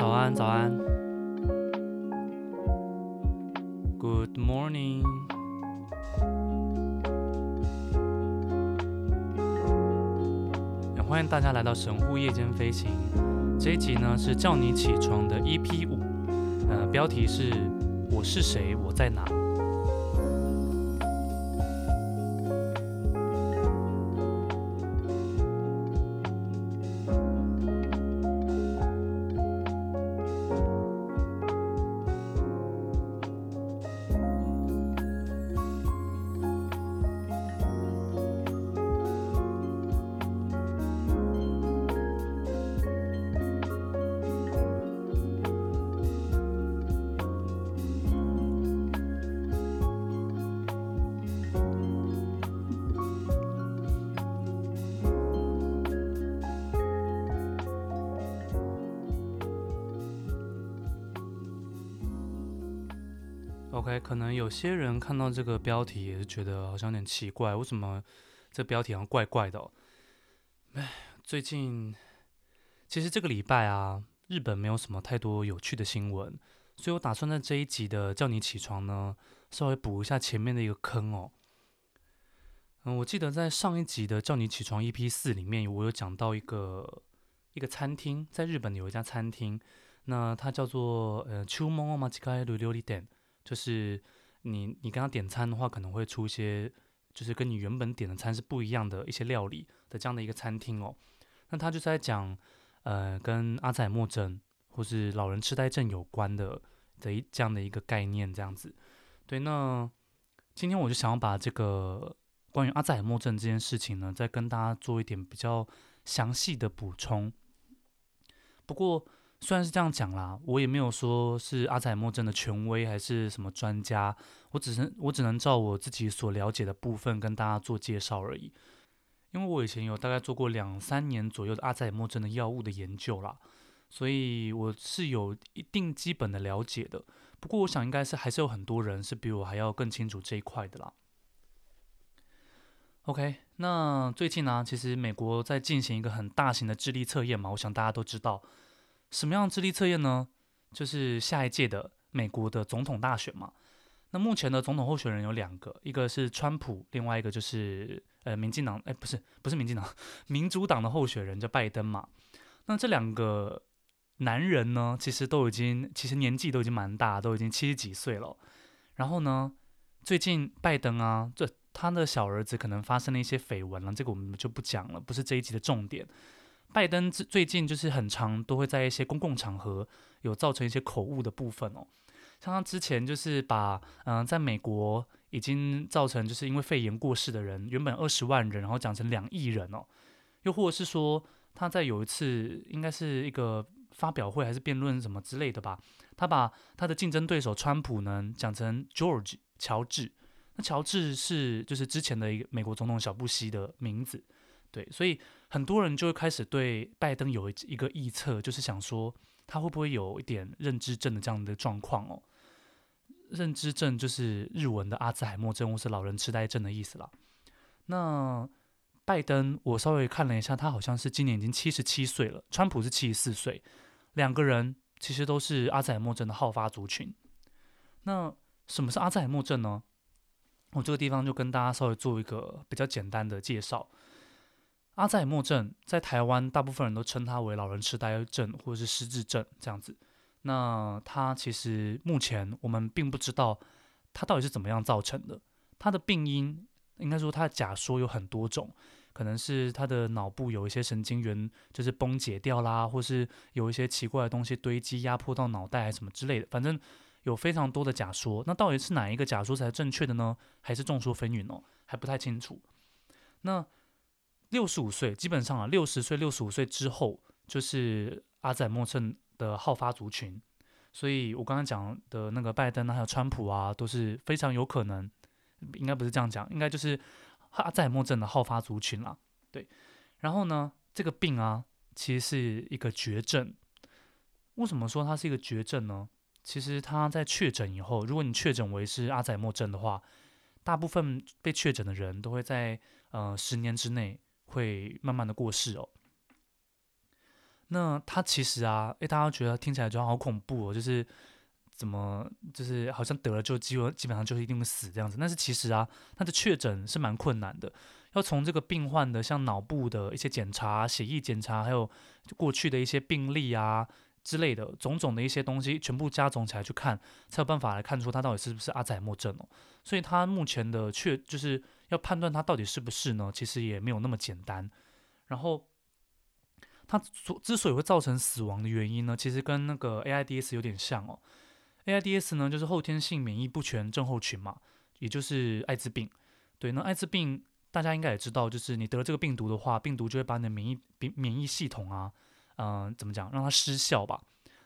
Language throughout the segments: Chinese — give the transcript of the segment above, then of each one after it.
早安，早安。Good morning。也欢迎大家来到神户夜间飞行。这一集呢是叫你起床的 EP 五，呃，标题是我是谁，我在哪。OK，可能有些人看到这个标题也是觉得好像有点奇怪，为什么这标题好像怪怪的、哦？哎，最近其实这个礼拜啊，日本没有什么太多有趣的新闻，所以我打算在这一集的《叫你起床》呢，稍微补一下前面的一个坑哦。嗯，我记得在上一集的《叫你起床》EP 四里面，我有讲到一个一个餐厅，在日本有一家餐厅，那它叫做呃秋梦 u m o m a c h gai 店。就是你，你跟他点餐的话，可能会出一些，就是跟你原本点的餐是不一样的一些料理的这样的一个餐厅哦。那他就在讲，呃，跟阿兹海默症或是老人痴呆症有关的的一这样的一个概念，这样子。对，那今天我就想要把这个关于阿兹海默症这件事情呢，再跟大家做一点比较详细的补充。不过。虽然是这样讲啦，我也没有说是阿兹海默症的权威还是什么专家，我只是我只能照我自己所了解的部分跟大家做介绍而已。因为我以前有大概做过两三年左右的阿兹海默症的药物的研究啦，所以我是有一定基本的了解的。不过我想应该是还是有很多人是比我还要更清楚这一块的啦。OK，那最近呢、其实美国在进行一个很大型的智力测验嘛，我想大家都知道。什么样智力测验呢？就是下一届的美国的总统大选嘛。那目前的总统候选人有两个，一个是川普，另外一个就是呃民进党，哎，不是不是民进党，民主党的候选人叫拜登嘛。那这两个男人呢，其实都已经其实年纪都已经蛮大，都已经七十几岁了。然后呢，最近拜登啊，这他的小儿子可能发生了一些绯闻了，这个我们就不讲了，不是这一集的重点。拜登最近就是很常都会在一些公共场合有造成一些口误的部分哦，像他之前就是把嗯、在美国已经造成就是因为肺炎过世的人原本二十万人，然后讲成两亿人哦，又或者是说他在有一次应该是一个发表会还是辩论什么之类的吧，他把他的竞争对手川普呢讲成 George 乔治，那乔治是就是之前的一个美国总统小布希的名字。对，所以很多人就会开始对拜登有一一个臆测，就是想说他会不会有一点认知症的这样的状况哦。认知症就是日文的阿兹海默症或是老人痴呆症的意思啦。那拜登，我稍微看了一下，他好像是今年已经七十七岁了，川普是七十四岁，两个人其实都是阿兹海默症的好发族群。那什么是阿兹海默症呢？我这个地方就跟大家稍微做一个比较简单的介绍。阿兹海默症在台湾，大部分人都称它为老人痴呆症或者是失智症这样子。那它其实目前我们并不知道它到底是怎么样造成的。它的病因应该说它的假说有很多种，可能是它的脑部有一些神经元就是崩解掉啦，或是有一些奇怪的东西堆积压迫到脑袋什么之类的。反正有非常多的假说。那到底是哪一个假说才是正确的呢？还是众说纷纭哦，还不太清楚。那。六十五岁，基本上啊，六十岁、六十五岁之后，就是阿兹海默症的好发族群。所以我刚刚讲的那个拜登啊，还有川普啊，都是非常有可能，应该不是这样讲，应该就是阿兹海默症的好发族群啦。对，然后呢，这个病啊，其实是一个绝症。为什么说它是一个绝症呢？其实它在确诊以后，如果你确诊为是阿兹海默症的话，大部分被确诊的人都会在呃十年之内。会慢慢的过世哦。那他其实啊，诶，大家觉得听起来就好恐怖哦，就是怎么就是好像得了就基本基本上就是一定会死这样子。但是其实啊，他的确诊是蛮困难的，要从这个病患的像脑部的一些检查、血液检查，还有过去的一些病例啊。之类的种种的一些东西，全部加总起来去看，才有办法来看出他到底是不是阿兹海默症哦。所以他目前的确就是要判断他到底是不是呢，其实也没有那么简单。然后它所之所以会造成死亡的原因呢，其实跟那个 AIDS 有点像哦。AIDS 呢就是后天性免疫不全症候群嘛，也就是艾滋病。对，那艾滋病大家应该也知道，就是你得了这个病毒的话，病毒就会把你的免疫免疫系统啊。嗯、怎么讲？让它失效吧。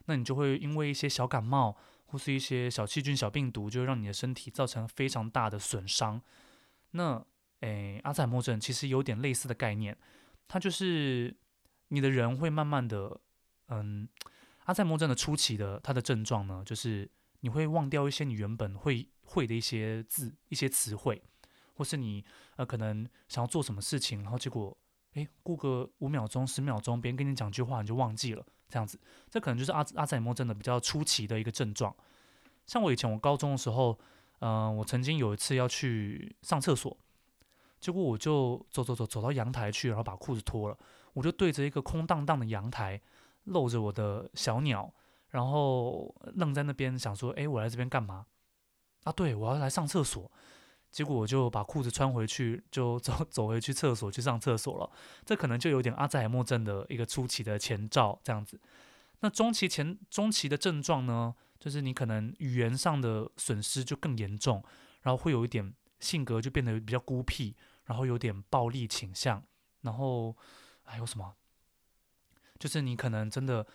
那你就会因为一些小感冒或是一些小细菌、小病毒，就会让你的身体造成非常大的损伤。那，诶，阿兹海默症其实有点类似的概念，它就是你的人会慢慢的，嗯，阿兹海默症的初期的它的症状呢，就是你会忘掉一些你原本会会的一些字、一些词汇，或是你呃可能想要做什么事情，然后结果。诶，过个五秒钟、十秒钟，别人跟你讲句话，你就忘记了，这样子，这可能就是阿阿兹海默症的比较初期的一个症状。像我以前我高中的时候，嗯、我曾经有一次要去上厕所，结果我就走走走走到阳台去，然后把裤子脱了，我就对着一个空荡荡的阳台，露着我的小鸟，然后愣在那边想说，诶，我来这边干嘛？啊，对，我要来上厕所。结果我就把裤子穿回去，就走走回去厕所去上厕所了。这可能就有点阿兹海默症的一个初期的前兆，这样子。那中期前中期的症状呢，就是你可能语言上的损失就更严重，然后会有一点性格就变得比较孤僻，然后有点暴力倾向，然后还有什么？就是你可能真的，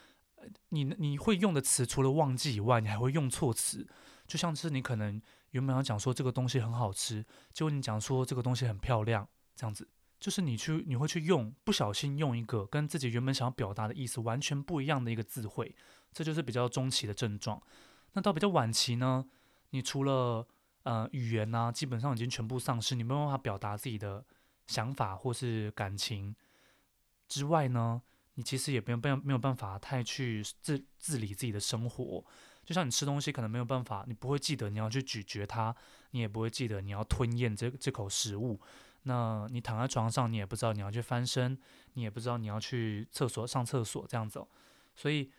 你你会用的词除了忘记以外，你还会用错词，就像是你可能。原本要讲说这个东西很好吃，结果你讲说这个东西很漂亮，这样子就是你去你会去用不小心用一个跟自己原本想要表达的意思完全不一样的一个词汇，这就是比较中期的症状。那到比较晚期呢，你除了呃语言呢、啊，基本上已经全部丧失，你没有办法表达自己的想法或是感情之外呢，你其实也没有办没有办法太去自自理自己的生活。就像你吃东西，可能没有办法，你不会记得你要去咀嚼它，你也不会记得你要吞咽这这口食物。那你躺在床上，你也不知道你要去翻身，你也不知道你要去厕所上厕所这样子。所以，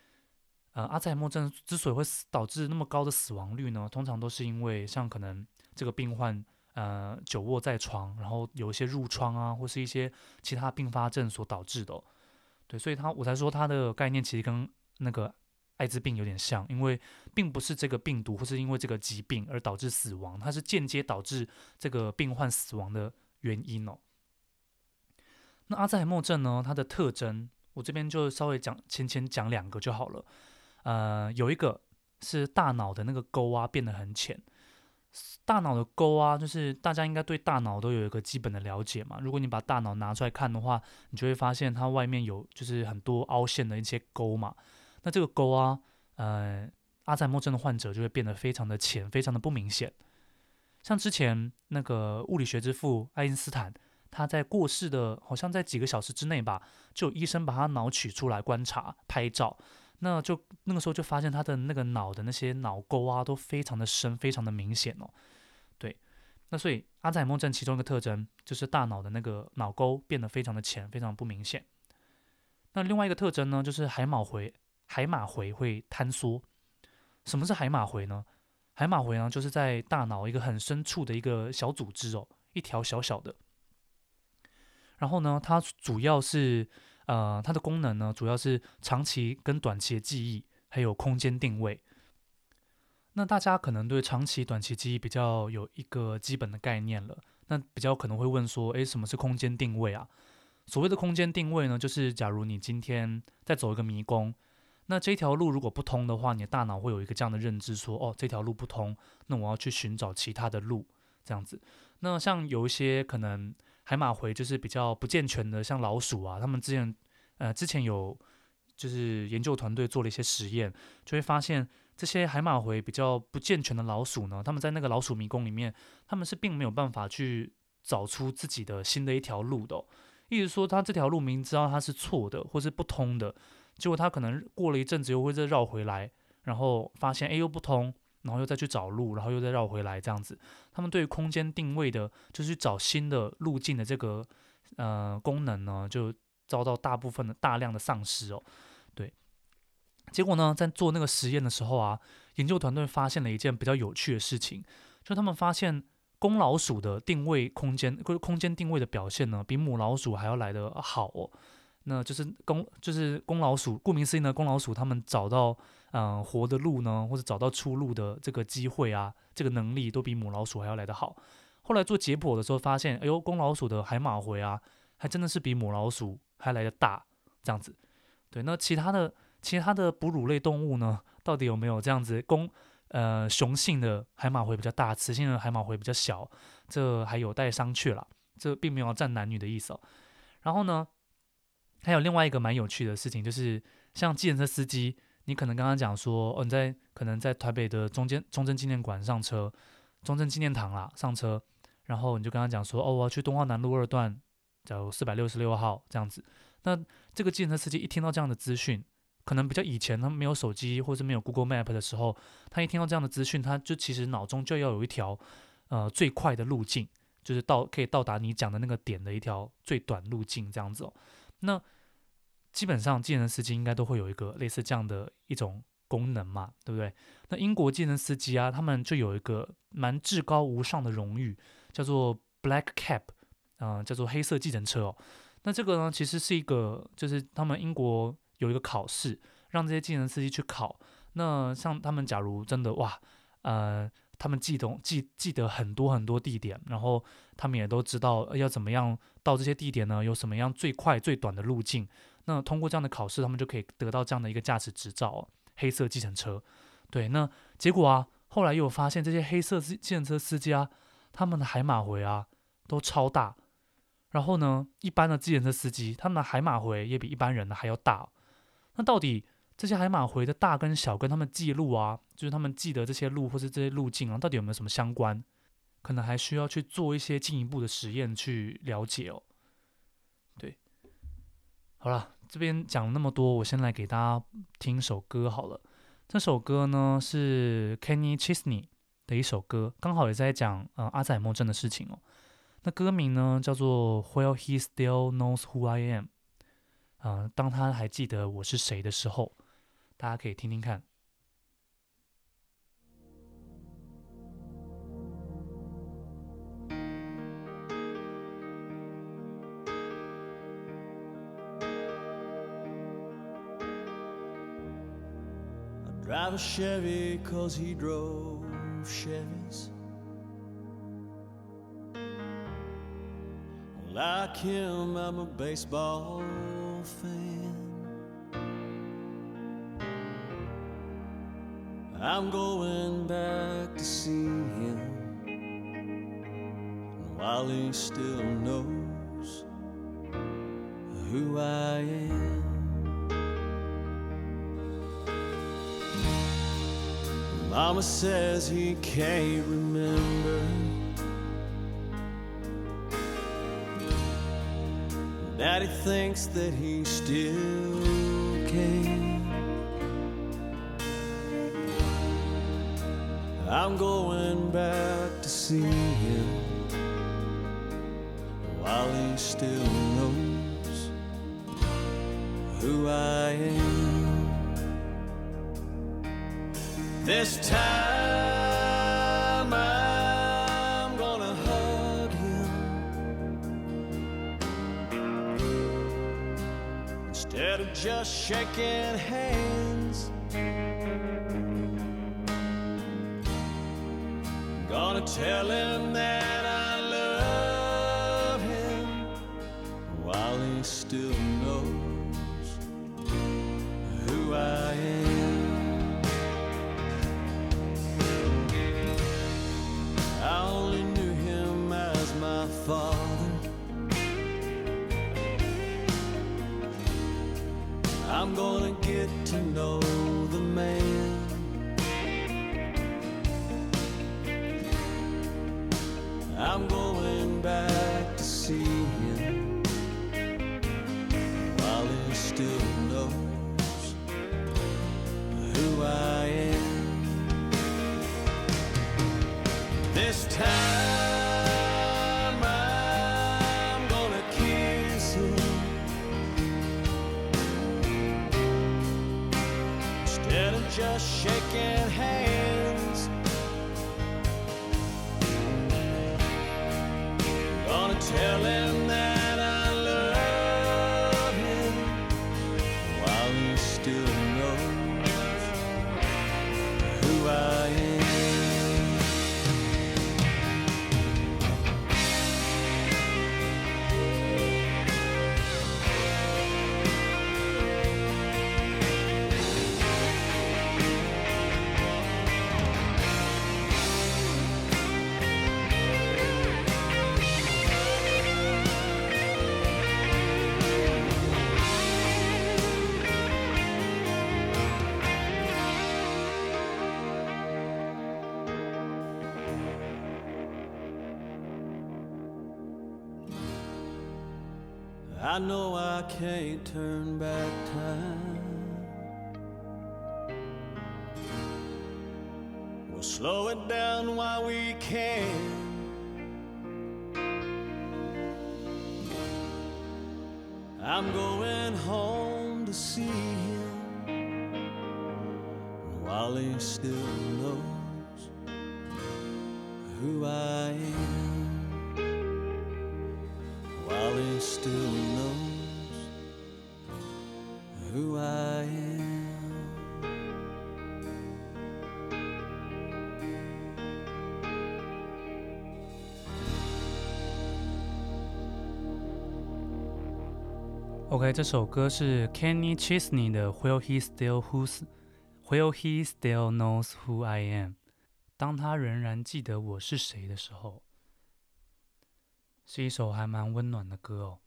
呃，阿兹海默症之所以会导致那么高的死亡率呢，通常都是因为像可能这个病患呃久卧在床，然后有一些褥疮啊，或是一些其他并发症所导致的。对，所以他我才说他的概念其实跟那个。艾滋病有点像，因为并不是这个病毒或是因为这个疾病而导致死亡，它是间接导致这个病患死亡的原因哦。那阿兹海默症呢？它的特征，我这边就稍微讲浅浅讲两个就好了。呃，有一个是大脑的那个沟啊变得很浅。大脑的沟啊，就是大家应该对大脑都有一个基本的了解嘛。如果你把大脑拿出来看的话，你就会发现它外面有就是很多凹陷的一些沟嘛。那这个沟啊，呃，阿兹海默症的患者就会变得非常的浅，非常的不明显。像之前那个物理学之父爱因斯坦，他在过世的，好像在几个小时之内吧，就医生把他脑取出来观察、拍照，那就那个时候就发现他的那个脑的那些脑沟啊，都非常的深，非常的明显哦。对，那所以阿兹海默症其中一个特征就是大脑的那个脑沟变得非常的浅，非常不明显。那另外一个特征呢，就是海马回。海马回会坍缩。什么是海马回呢？海马回呢，就是在大脑一个很深处的一个小组织哦，一条小小的。然后呢，它主要是呃，它的功能呢，主要是长期跟短期的记忆，还有空间定位。那大家可能对长期、短期记忆比较有一个基本的概念了。那比较可能会问说，诶，什么是空间定位啊？所谓的空间定位呢，就是假如你今天在走一个迷宫。那这条路如果不通的话，你的大脑会有一个这样的认知说，说哦，这条路不通，那我要去寻找其他的路，这样子。那像有一些可能海马回就是比较不健全的，像老鼠啊，他们之前呃之前有就是研究团队做了一些实验，就会发现这些海马回比较不健全的老鼠呢，他们在那个老鼠迷宫里面，他们是并没有办法去找出自己的新的一条路的哦。意思说，他这条路明知道它是错的或是不通的。结果他可能过了一阵子又会再绕回来，然后发现哎又不通，然后又再去找路，然后又再绕回来这样子。他们对于空间定位的，就是找新的路径的这个呃功能呢，就遭到大部分的大量的丧失哦。对，结果呢，在做那个实验的时候啊，研究团队发现了一件比较有趣的事情，就他们发现。公老鼠的定位空间，空间定位的表现呢，比母老鼠还要来得好哦。那就是公，就是公老鼠，顾名思义呢，公老鼠他们找到嗯、活的路呢，或者找到出路的这个机会啊，这个能力都比母老鼠还要来得好。后来做解剖的时候发现，哎呦，公老鼠的海马回啊，还真的是比母老鼠还来得大，这样子。对，那其他的其他的哺乳类动物呢，到底有没有这样子公？呃，雄性的海马回比较大，雌性的海马回比较小，这还有待商榷啦。这并没有占男女的意思哦。然后呢，还有另外一个蛮有趣的事情，就是像计程车司机，你可能刚刚讲说，哦，你在可能在台北的中间中正纪念馆上车，中正纪念堂啦上车，然后你就跟他讲说，哦，我要去东华南路二段，假如四百六十六号这样子。那这个计程车司机一听到这样的资讯，可能比较以前他没有手机或者没有 Google Map 的时候，他一听到这样的资讯，他就其实脑中就要有一条呃最快的路径，就是到可以到达你讲的那个点的一条最短路径这样子哦。那基本上技能司机应该都会有一个类似这样的一种功能嘛，对不对？那英国技能司机啊，他们就有一个蛮至高无上的荣誉，叫做 Black Cab，嗯、叫做黑色计程车哦。那这个呢，其实是一个就是他们英国。有一个考试，让这些技能司机去考。那像他们，假如真的哇，呃，他们记得记记得很多很多地点，然后他们也都知道要怎么样到这些地点呢？有什么样最快最短的路径？那通过这样的考试，他们就可以得到这样的一个驾驶执照，黑色计程车。对，那结果啊，后来又发现这些黑色计计程车司机啊，他们的海马回啊都超大。然后呢，一般的计程车司机，他们的海马回也比一般人的还要大。那到底这些海马回的大跟小跟他们记录啊，就是他们记得这些路或是这些路径啊，到底有没有什么相关？可能还需要去做一些进一步的实验去了解哦。对，好了，这边讲了那么多，我先来给大家听一首歌好了。这首歌呢是 Kenny Chesney 的一首歌，刚好也在讲呃阿兹海默症的事情哦。那歌名呢叫做 While He Still Knows Who I Am。啊、当他还记得我是谁的时候，大家可以听听看。Drive a Chevy cause he drove Chevys. Like him, I'm a baseball fan. I'm going back to see him while he still knows who I am. Mama says he can't remember. Daddy thinks that he still can. I'm going back to see him while he still knows who I am. This time. I'm gonna hug you instead of just shaking hands. Gonna tell him that I love him while he still knows I know I can't turn back time. We'll slow it down while we can. I'm going home to see him while he still knows who I am while he still OK，这首歌是 Kenny Chesney 的 Will He Still Who's Will He Still Knows Who I Am？当他仍然记得我是谁的时候，是一首还蛮温暖的歌哦。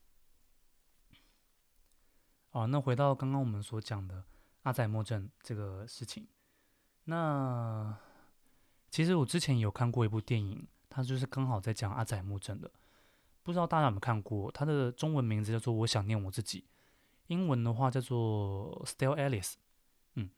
哦，那回到刚刚我们所讲的阿仔木镇这个事情，那其实我之前有看过一部电影，它就是刚好在讲阿仔木镇的。不知道大家有没有看过？它的中文名字叫做《我想念我自己》，英文的话叫做《Still Alice》。嗯，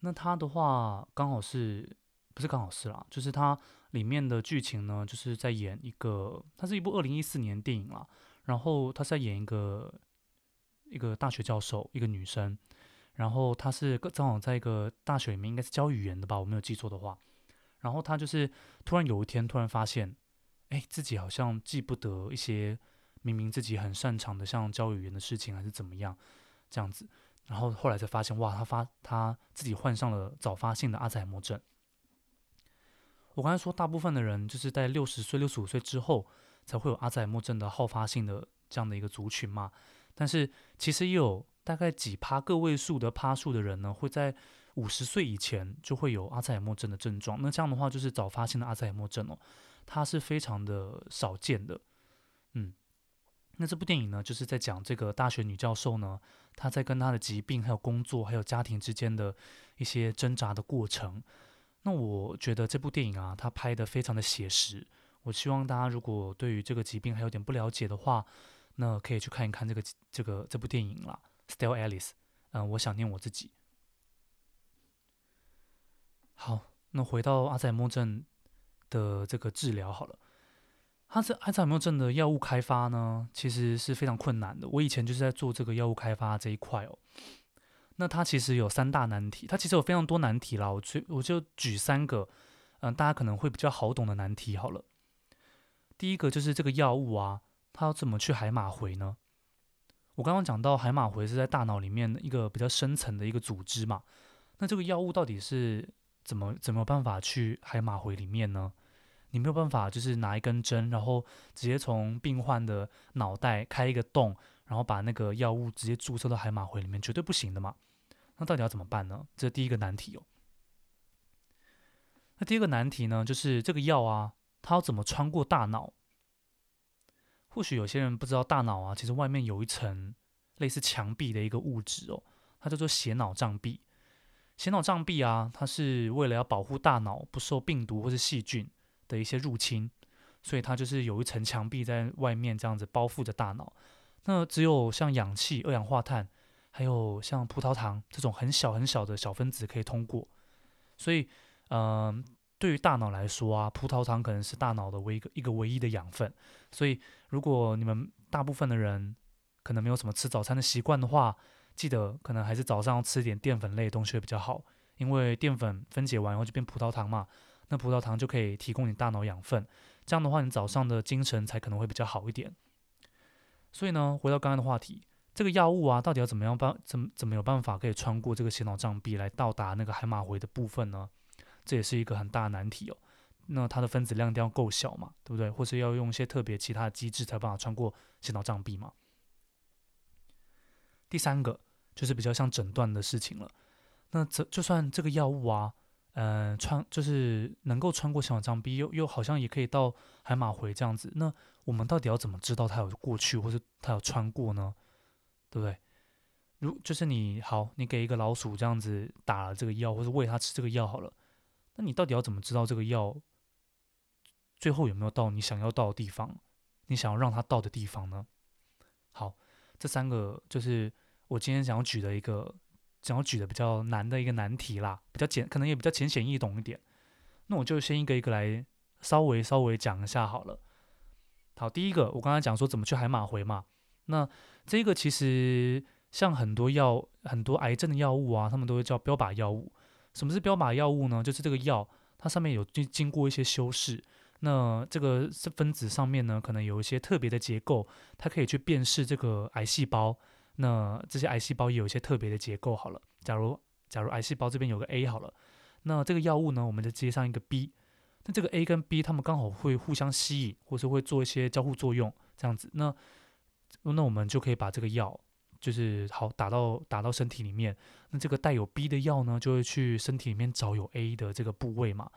那它的话刚好是不是刚好是啦？就是它里面的剧情呢，就是在演一个，它是一部二零一四年电影啦。然后他是在演一个一个大学教授，一个女生。然后她是正好在一个大学里面，应该是教语言的吧？我没有记错的话。然后她就是突然有一天，突然发现。哎，自己好像记不得一些明明自己很擅长的，像教语言的事情，还是怎么样这样子。然后后来才发现，哇，他发他自己患上了早发性的阿兹海默症。我刚才说，大部分的人就是在六十岁、六十五岁之后才会有阿兹海默症的好发性的这样的一个族群嘛。但是其实也有大概几趴个位数的趴数的人呢，会在五十岁以前就会有阿兹海默症的症状。那这样的话，就是早发性的阿兹海默症哦。它是非常的少见的，嗯，那这部电影呢，就是在讲这个大学女教授呢，她在跟她的疾病、还有工作、还有家庭之间的一些挣扎的过程。那我觉得这部电影啊，它拍得非常的写实。我希望大家如果对于这个疾病还有点不了解的话，那可以去看一看这个这个这部电影啦，《Still Alice》。嗯，我想念我自己。好，那回到阿兹海默症。的这个治疗好了，他这阿兹海默症的药物开发呢，其实是非常困难的。我以前就是在做这个药物开发这一块哦。那它其实有三大难题，它其实有非常多难题啦。我就我就举三个，嗯、大家可能会比较好懂的难题好了。第一个就是这个药物啊，它要怎么去海马回呢？我刚刚讲到海马回是在大脑里面一个比较深层的一个组织嘛，那这个药物到底是？怎么怎么办法去海马回里面呢？你没有办法，就是拿一根针，然后直接从病患的脑袋开一个洞，然后把那个药物直接注射到海马回里面，绝对不行的嘛。那到底要怎么办呢？这第一个难题哦。那第二个难题呢，就是这个药啊，它要怎么穿过大脑？或许有些人不知道，大脑啊，其实外面有一层类似墙壁的一个物质哦，它叫做血脑障壁。血脑障壁啊，它是为了要保护大脑不受病毒或是细菌的一些入侵，所以它就是有一层墙壁在外面这样子包覆着大脑。那只有像氧气、二氧化碳，还有像葡萄糖这种很小很小的小分子可以通过。所以，嗯、对于大脑来说啊，葡萄糖可能是大脑的唯一一个一个唯一的养分。所以，如果你们大部分的人可能没有什么吃早餐的习惯的话，记得可能还是早上要吃点淀粉类的东西会比较好，因为淀粉分解完以后就变葡萄糖嘛，那葡萄糖就可以提供你大脑养分，这样的话你早上的精神才可能会比较好一点。所以呢，回到刚刚的话题，这个药物啊，到底要怎么样办，怎么怎么有办法可以穿过这个血脑障壁来到达那个海马回的部分呢？这也是一个很大的难题哦。那它的分子量一定要够小嘛，对不对？或是要用一些特别其他的机制才有办法穿过血脑障壁嘛？第三个就是比较像诊断的事情了。那这就算这个药物啊，嗯、穿就是能够穿过血脑障壁，又又好像也可以到海马回这样子。那我们到底要怎么知道它有过去，或是它有穿过呢？对不对？如就是你好，你给一个老鼠这样子打了这个药，或是喂它吃这个药好了，那你到底要怎么知道这个药最后有没有到你想要到的地方？你想要让它到的地方呢？好。这三个就是我今天想要举的一个，想要举的比较难的一个难题啦，比较简，可能也比较浅显易懂一点。那我就先一个一个来稍微稍微讲一下好了。好，第一个我刚才讲说怎么去海马回嘛，那这个其实像很多药，很多癌症的药物啊，他们都会叫标靶药物。什么是标靶药物呢？就是这个药它上面有经经过一些修饰。那这个分子上面呢，可能有一些特别的结构，它可以去辨识这个癌细胞。那这些癌细胞也有一些特别的结构。好了，假如假如癌细胞这边有个 A 好了，那这个药物呢，我们就接上一个 B。那这个 A 跟 B 它们刚好会互相吸引，或是会做一些交互作用，这样子。那那我们就可以把这个药，就是好打到打到身体里面。那这个带有 B 的药呢，就会去身体里面找有 A 的这个部位嘛。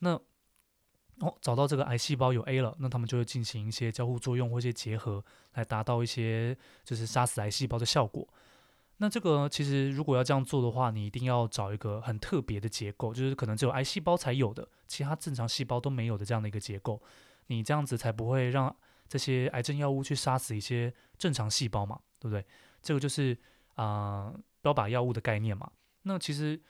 那哦，找到这个癌细胞有 A 了，那他们就会进行一些交互作用或一些结合，来达到一些就是杀死癌细胞的效果。那这个其实如果要这样做的话，你一定要找一个很特别的结构，就是可能只有癌细胞才有的，其他正常细胞都没有的这样的一个结构。你这样子才不会让这些癌症药物去杀死一些正常细胞嘛，对不对？这个就是啊、呃、标靶药物的概念嘛。那其实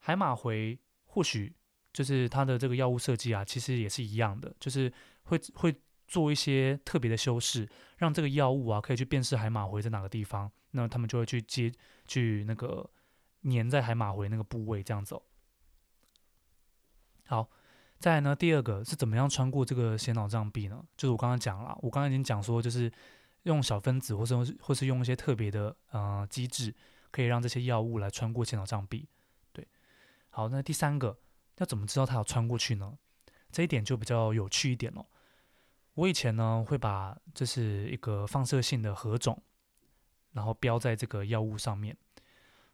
海马回或许。就是它的这个药物设计啊，其实也是一样的，就是会会做一些特别的修饰，让这个药物啊可以去辨识海马回在哪个地方，那他们就会去接去那个粘在海马回那个部位这样子哦。好，再来呢，第二个是怎么样穿过这个血脑障壁呢？就是我刚刚讲了，我刚刚已经讲说，就是用小分子或是或是用一些特别的呃机制，可以让这些药物来穿过血脑障壁。对，好，那第三个。要怎么知道它要穿过去呢？这一点就比较有趣一点了。我以前呢会把这是一个放射性的核种，然后标在这个药物上面。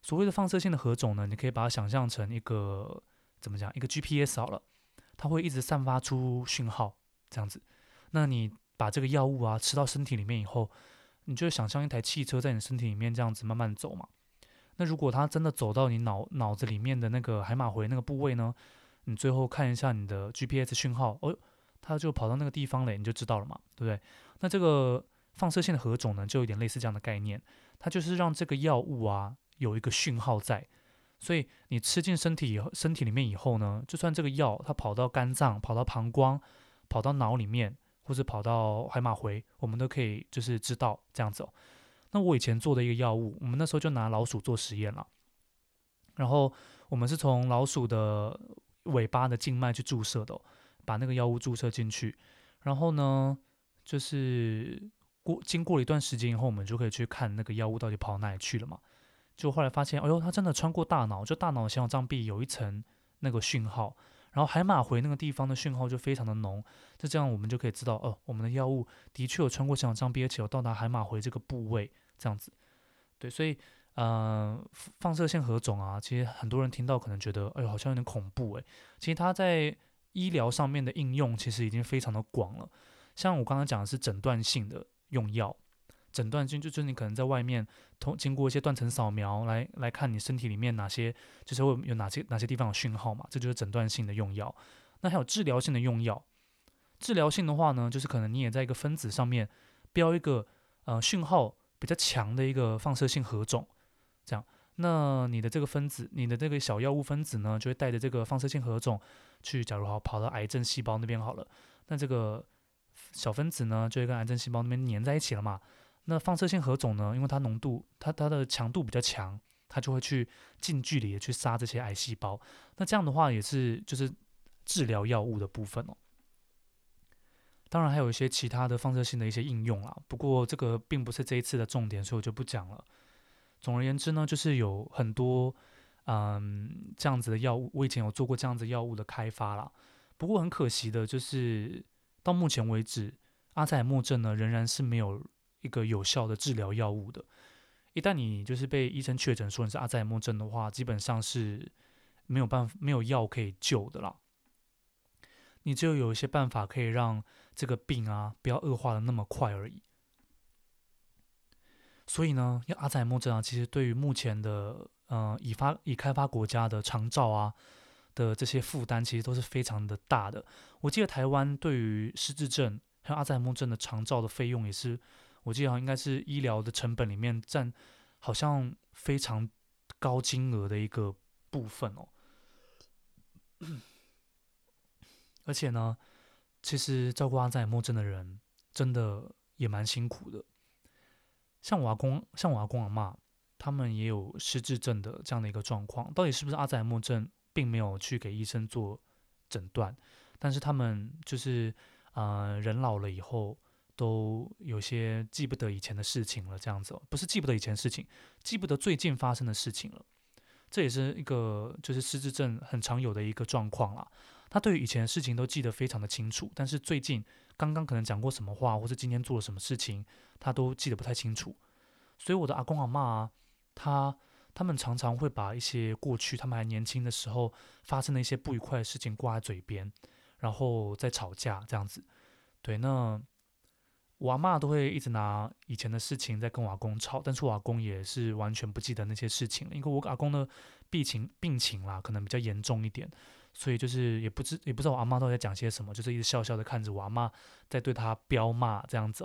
所谓的放射性的核种呢，你可以把它想象成一个怎么讲？一个 GPS 好了，它会一直散发出讯号，这样子。那你把这个药物啊吃到身体里面以后，你就想象一台汽车在你身体里面这样子慢慢走嘛。那如果它真的走到你脑脑子里面的那个海马回那个部位呢？你最后看一下你的 GPS 讯号，哦，它就跑到那个地方了，你就知道了嘛，对不对？那这个放射性的核种呢，就有点类似这样的概念，它就是让这个药物啊有一个讯号在，所以你吃进身体以后，身体里面以后呢，就算这个药它跑到肝脏、跑到膀胱、跑到脑里面，或者跑到海马回，我们都可以就是知道这样子哦。那我以前做的一个药物，我们那时候就拿老鼠做实验了，然后我们是从老鼠的尾巴的静脉去注射的，把那个药物注射进去，然后呢，就是过经过了一段时间以后，我们就可以去看那个药物到底跑哪里去了嘛。就后来发现，哎呦，它真的穿过大脑，就大脑血脑障壁有一层那个讯号，然后海马回那个地方的讯号就非常的浓，就这样我们就可以知道，哦，我们的药物的确有穿过小脑障壁，而且有到达海马回这个部位，这样子。对，所以。呃，放射性核种啊，其实很多人听到可能觉得，哎呦，好像有点恐怖诶。其实它在医疗上面的应用其实已经非常的广了。像我刚刚讲的是诊断性的用药，诊断性就是你可能在外面通经过一些断层扫描来来看你身体里面哪些就是会有哪些哪些地方有讯号嘛，这就是诊断性的用药。那还有治疗性的用药，治疗性的话呢，就是可能你也在一个分子上面标一个呃讯号比较强的一个放射性核种。这样，那你的这个分子，你的这个小药物分子呢，就会带着这个放射性核种去，假如好跑到癌症细胞那边好了，那这个小分子呢，就会跟癌症细胞那边粘在一起了嘛。那放射性核种呢，因为它浓度，它它的强度比较强，它就会去近距离的去杀这些癌细胞。那这样的话也是就是治疗药物的部分哦。当然还有一些其他的放射性的一些应用啦，不过这个并不是这一次的重点，所以我就不讲了。总而言之呢，就是有很多嗯这样子的药物，我以前有做过这样子药物的开发啦。不过很可惜的就是到目前为止，阿兹海默症呢仍然是没有一个有效的治疗药物的。一旦你就是被医生确诊说你是阿兹海默症的话，基本上是没有办法没有药可以救的啦。你只有有一些办法可以让这个病啊不要恶化的那么快而已。所以呢，要阿兹海默症啊，其实对于目前的呃已发已开发国家的长照啊的这些负担，其实都是非常的大的。我记得台湾对于失智症还有阿兹海默症的长照的费用，也是我记得好像应该是医疗的成本里面占好像非常高金额的一个部分哦。而且呢，其实照顾阿兹海默症的人真的也蛮辛苦的。像我阿公、像我阿公阿嬷，他们也有失智症的这样的一个状况。到底是不是阿兹海默症，并没有去给医生做诊断。但是他们就是，呃，人老了以后都有些记不得以前的事情了，这样子，不是记不得以前事情，记不得最近发生的事情了。这也是一个就是失智症很常有的一个状况啦。他对于以前的事情都记得非常的清楚，但是最近刚刚可能讲过什么话，或是今天做了什么事情，他都记得不太清楚。所以我的阿公阿嬷啊，他他们常常会把一些过去他们还年轻的时候发生的一些不愉快的事情挂在嘴边，然后再吵架这样子。对，那我阿嬷都会一直拿以前的事情在跟我阿公吵，但是我阿公也是完全不记得那些事情了，因为我阿公的病情病情啦，可能比较严重一点。所以就是也不知也不知道我阿妈到底在讲些什么，就是一直笑笑的看着我阿妈在对他飙骂这样子。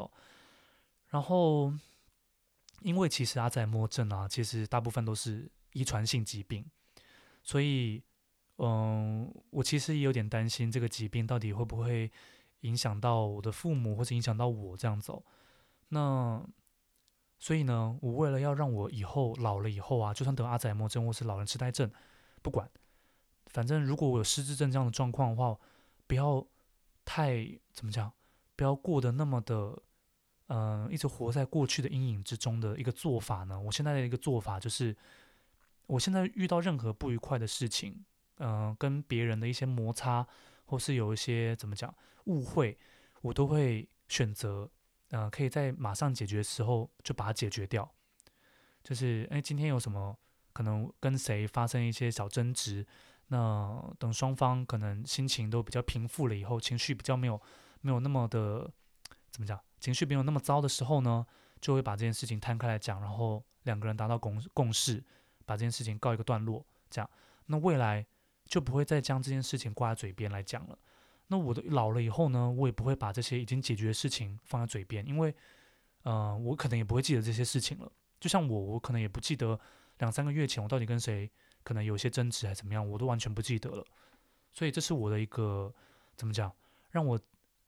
然后，因为其实阿兹海默症啊，其实大部分都是遗传性疾病，所以嗯，我其实也有点担心这个疾病到底会不会影响到我的父母，或者影响到我这样子。那所以呢，我为了要让我以后老了以后啊，就算得阿兹海默症或是老人痴呆症，不管。反正如果我有失智症这样的状况的话，不要太怎么讲，不要过得那么的，嗯、一直活在过去的阴影之中的一个做法呢。我现在的一个做法就是，我现在遇到任何不愉快的事情，嗯、跟别人的一些摩擦，或是有一些怎么讲误会，我都会选择，嗯、可以在马上解决的时候就把它解决掉。就是，哎，今天有什么可能跟谁发生一些小争执？那等双方可能心情都比较平复了以后，情绪比较没有没有那么的怎么讲，情绪没有那么糟的时候呢，就会把这件事情摊开来讲，然后两个人达到共共识，把这件事情告一个段落，这样，那未来就不会再将这件事情挂在嘴边来讲了。那我的老了以后呢，我也不会把这些已经解决的事情放在嘴边，因为，呃，我可能也不会记得这些事情了。就像我，我可能也不记得两三个月前我到底跟谁。可能有些争执还怎么样，我都完全不记得了。所以这是我的一个怎么讲，让我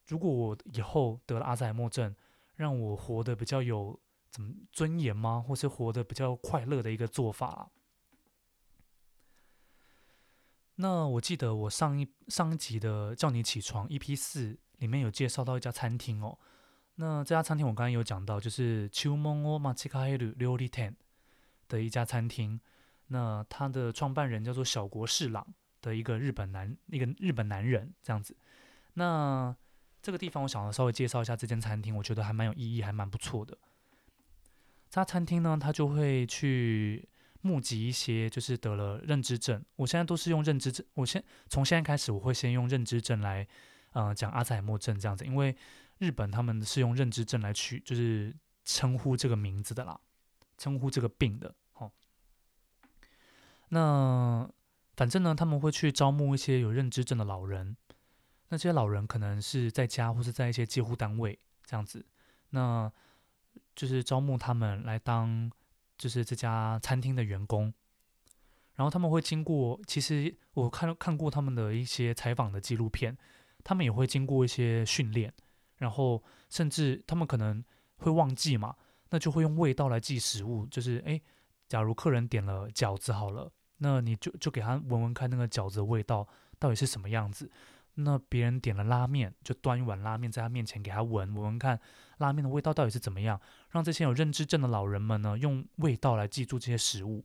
如果我以后得了阿兹海默症，让我活得比较有怎么尊严吗？或是活得比较快乐的一个做法。那我记得我上一上一集的《叫你起床》EP 四里面有介绍到一家餐厅哦。那这家餐厅我刚刚有讲到，就是秋梦哦马奇卡黑鲁 ten 的一家餐厅。那他的创办人叫做小国士朗的一个日本男，一个日本男人这样子。那这个地方我想要稍微介绍一下这间餐厅，我觉得还蛮有意义，还蛮不错的。这家餐厅呢，他就会去募集一些就是得了认知症，我现在都是用认知症，我先从现在开始我会先用认知症来呃讲阿兹海默症这样子，因为日本他们是用认知症来取就是称呼这个名字的啦，称呼这个病的。那反正呢，他们会去招募一些有认知症的老人。那些老人可能是在家或是在一些介护单位这样子。那就是招募他们来当就是这家餐厅的员工。然后他们会经过，其实我看看过他们的一些采访的纪录片，他们也会经过一些训练。然后甚至他们可能会忘记嘛，那就会用味道来记食物，就是诶。假如客人点了饺子好了，那你就就给他闻闻看那个饺子的味道到底是什么样子。那别人点了拉面，就端一碗拉面在他面前给他闻闻闻看，拉面的味道到底是怎么样？让这些有认知症的老人们呢，用味道来记住这些食物。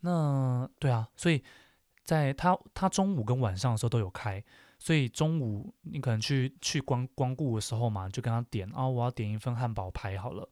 那对啊，所以在他他中午跟晚上的时候都有开，所以中午你可能去去光光顾的时候嘛，就跟他点啊，我要点一份汉堡排好了。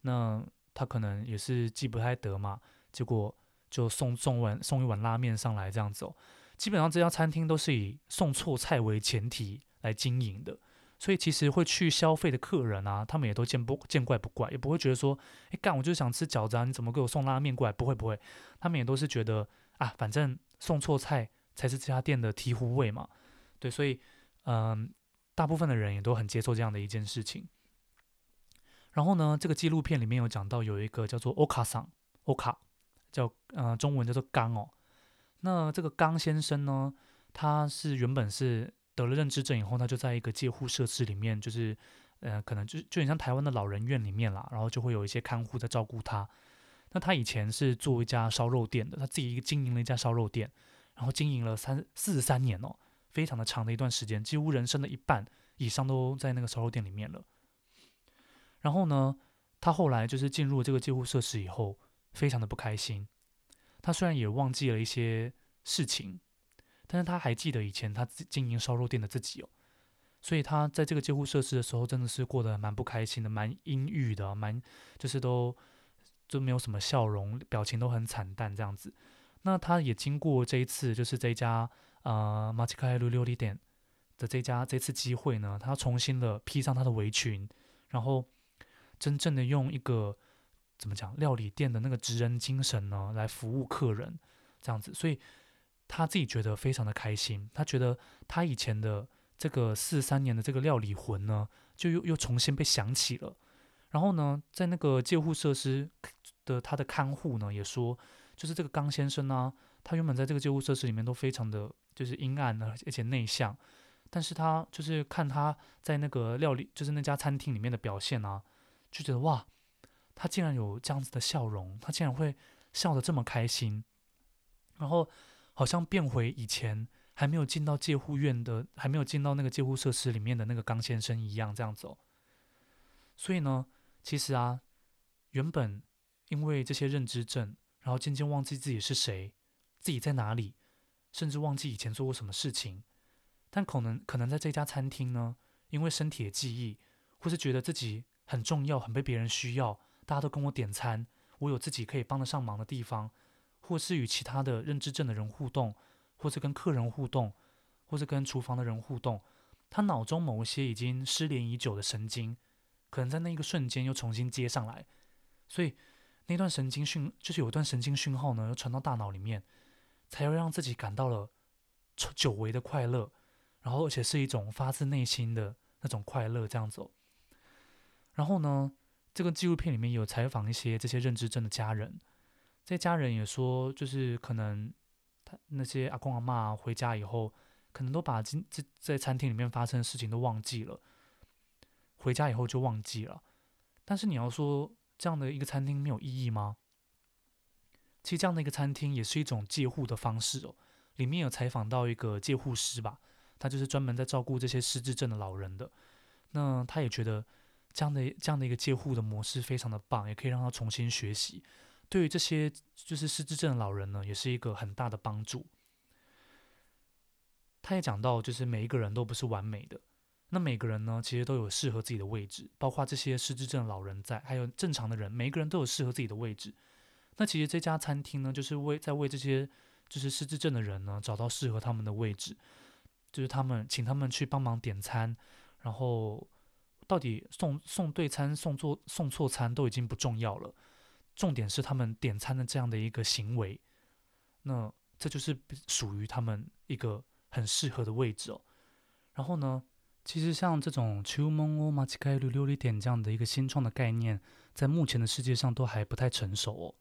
那他可能也是记不太得嘛，结果就送送碗送一碗拉面上来这样子哦。基本上这家餐厅都是以送错菜为前提来经营的，所以其实会去消费的客人啊，他们也都见不见怪不怪，也不会觉得说，哎干，我就想吃饺子啊，你怎么给我送拉面过来？不会不会，他们也都是觉得啊，反正送错菜才是这家店的醍醐味嘛。对，所以嗯，大部分的人也都很接受这样的一件事情。然后呢，这个纪录片里面有讲到有一个叫做欧卡桑，欧卡叫、呃，中文叫做刚哦。那这个刚先生呢，他是原本是得了认知症以后，他就在一个介护设施里面，就是，呃，可能就就很像台湾的老人院里面啦，然后就会有一些看护在照顾他。那他以前是做一家烧肉店的，他自己经营了一家烧肉店，然后经营了三四十三年哦，非常的长的一段时间，几乎人生的一半以上都在那个烧肉店里面了。然后呢，他后来就是进入这个介护设施以后，非常的不开心。他虽然也忘记了一些事情，但是他还记得以前他经营烧肉店的自己哦，所以他在这个介护设施的时候，真的是过得蛮不开心的，蛮阴郁的，蛮就是都就没有什么笑容，表情都很惨淡这样子。那他也经过这一次，就是这家呃马奇开路六里店的这家这次机会呢，他重新的披上他的围裙，然后真正的用一个。怎么讲？料理店的那个职人精神呢，来服务客人，这样子，所以他自己觉得非常的开心。他觉得他以前的这个四三年的这个料理魂呢，就又又重新被想起了。然后呢，在那个介护设施的他的看护呢，也说，就是这个刚先生呢，他原本在这个介护设施里面都非常的就是阴暗，而且内向，但是他就是看他在那个料理，就是那家餐厅里面的表现啊，就觉得哇。他竟然有这样子的笑容，他竟然会笑得这么开心，然后好像变回以前还没有进到介护院的，还没有进到那个介护设施里面的那个刚先生一样这样子哦。所以呢，其实啊，原本因为这些认知症，然后渐渐忘记自己是谁，自己在哪里，甚至忘记以前做过什么事情，但可能可能在这家餐厅呢，因为身体的记忆，或是觉得自己很重要，很被别人需要。大家都跟我点餐，我有自己可以帮得上忙的地方，或是与其他的认知症的人互动，或是跟客人互动，或是跟厨房的人互动，他脑中某一些已经失联已久的神经，可能在那一个瞬间又重新接上来，所以那段神经讯就是有一段神经讯号呢，又传到大脑里面，才会让自己感到了久违的快乐，然后而且是一种发自内心的那种快乐这样子，然后呢，这个纪录片里面有采访一些这些认知症的家人，这些家人也说，就是可能他那些阿公阿嬷回家以后，可能都把今这在餐厅里面发生的事情都忘记了，回家以后就忘记了。但是你要说这样的一个餐厅没有意义吗？其实这样的一个餐厅也是一种介护的方式哦。里面有采访到一个介护师吧，他就是专门在照顾这些失智症的老人的。那他也觉得。这样的这样的一个接护的模式非常的棒，也可以让他重新学习。对于这些就是失智症的老人呢，也是一个很大的帮助。他也讲到，就是每一个人都不是完美的，那每个人呢，其实都有适合自己的位置，包括这些失智症老人在，还有正常的人，每一个人都有适合自己的位置。那其实这家餐厅呢，就是为在为这些就是失智症的人呢，找到适合他们的位置，就是他们请他们去帮忙点餐，然后。到底送送对餐送错送错餐都已经不重要了重点是他们点餐的这样的一个行为。那这就是属于他们一个很适合的位置哦。然后呢其实像这种 chewmont march 概率六一点这样的一个新创的概念在目前的世界上都还不太成熟哦。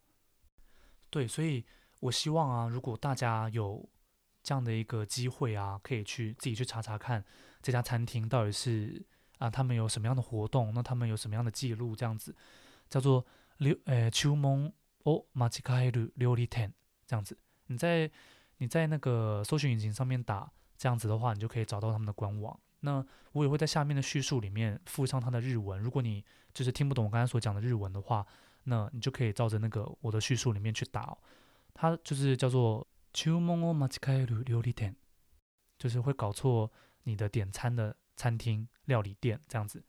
对所以我希望啊如果大家有这样的一个机会啊可以去自己去查查看这家餐厅到底是啊，他们有什么样的活动，那他们有什么样的记录，这样子叫做流，呃，秋梦哦，马吉卡海鲁料理店。这样子，你在你在那个搜索引擎上面打，这样子的话，你就可以找到他们的官网。那我也会在下面的叙述里面附上他的日文，如果你就是听不懂我刚才所讲的日文的话，那你就可以照着那个我的叙述里面去打哦。就是叫做秋梦哦，马吉卡耶鲁料理店，就是会搞错你的点餐的。餐厅料理店这样子。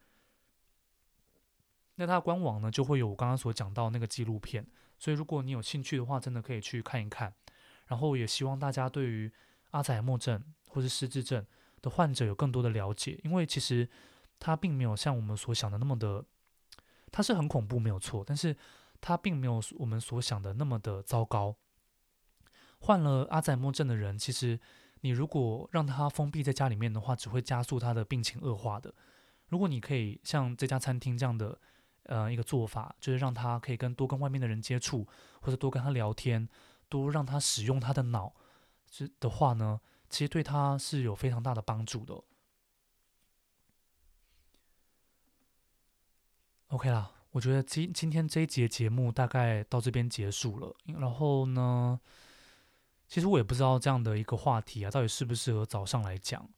那它的官网呢，就会有我刚刚所讲到那个纪录片。所以如果你有兴趣的话，真的可以去看一看。然后也希望大家对于阿兹海默症或是失智症的患者有更多的了解，因为其实它并没有像我们所想的那么的，它是很恐怖没有错，但是它并没有我们所想的那么的糟糕。患了阿兹海默症的人，其实你如果让他封闭在家里面的话，只会加速他的病情恶化的。如果你可以像这家餐厅这样的，呃，一个做法，就是让他可以跟多跟外面的人接触，或者多跟他聊天，多让他使用他的脑，是的话呢，其实对他是有非常大的帮助的。OK 啦，我觉得今今天这一节节目大概到这边结束了。然后呢，其实我也不知道这样的一个话题啊，到底适不适合早上来讲，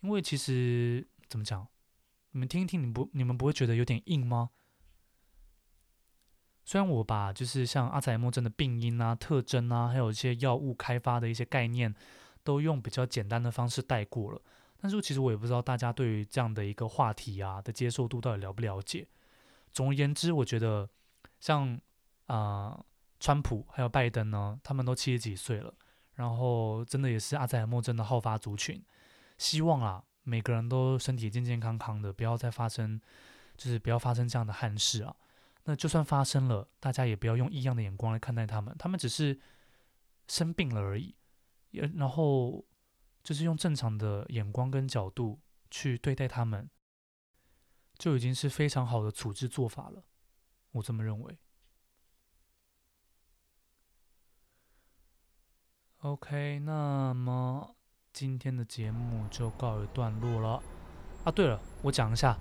因为其实怎么讲，你们听一听，你不你们不会觉得有点硬吗？虽然我把就是像阿兹海默症的病因啊、特征啊，还有一些药物开发的一些概念，都用比较简单的方式带过了，但是其实我也不知道大家对于这样的一个话题啊的接受度到底了不了解。总而言之，我觉得像啊、川普还有拜登呢，他们都七十几岁了，然后真的也是阿兹海默症的好发族群。希望啊，每个人都身体健健康康的，不要再发生，就是不要发生这样的憾事啊。那就算发生了，大家也不要用异样的眼光来看待他们，他们只是生病了而已，也然后就是用正常的眼光跟角度去对待他们，就已经是非常好的处置做法了，我这么认为。OK，那么今天的节目就告一段落了。啊，对了，我讲一下，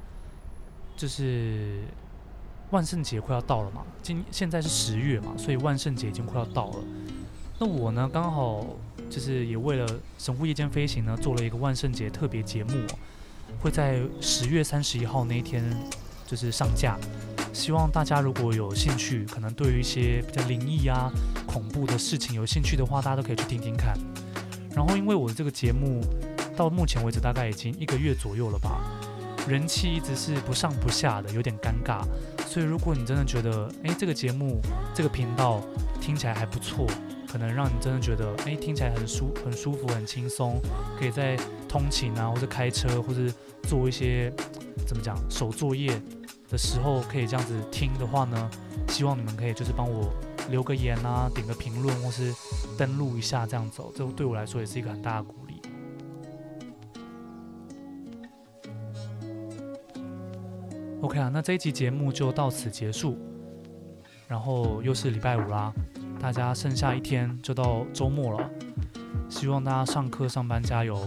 就是。万圣节快要到了嘛，今现在是十月嘛，所以万圣节已经快要到了。那我呢，刚好就是也为了神户夜间飞行呢，做了一个万圣节特别节目，会在十月三十一号那一天就是上架。希望大家如果有兴趣，可能对于一些比较灵异啊、恐怖的事情有兴趣的话，大家都可以去听听看。然后，因为我的这个节目到目前为止大概已经一个月左右了吧，人气一直是不上不下的，有点尴尬。所以，如果你真的觉得，哎，这个节目、这个频道听起来还不错，可能让你真的觉得，哎，听起来很舒、很舒服、很轻松，可以在通勤啊，或者开车，或者做一些怎么讲手作业的时候，可以这样子听的话呢，希望你们可以就是帮我留个言啊，点个评论，或是登录一下这样走，这对我来说也是一个很大的鼓励。OK 啊，那这一集节目就到此结束，然后又是礼拜五啦，大家剩下一天就到周末了，希望大家上课上班加油。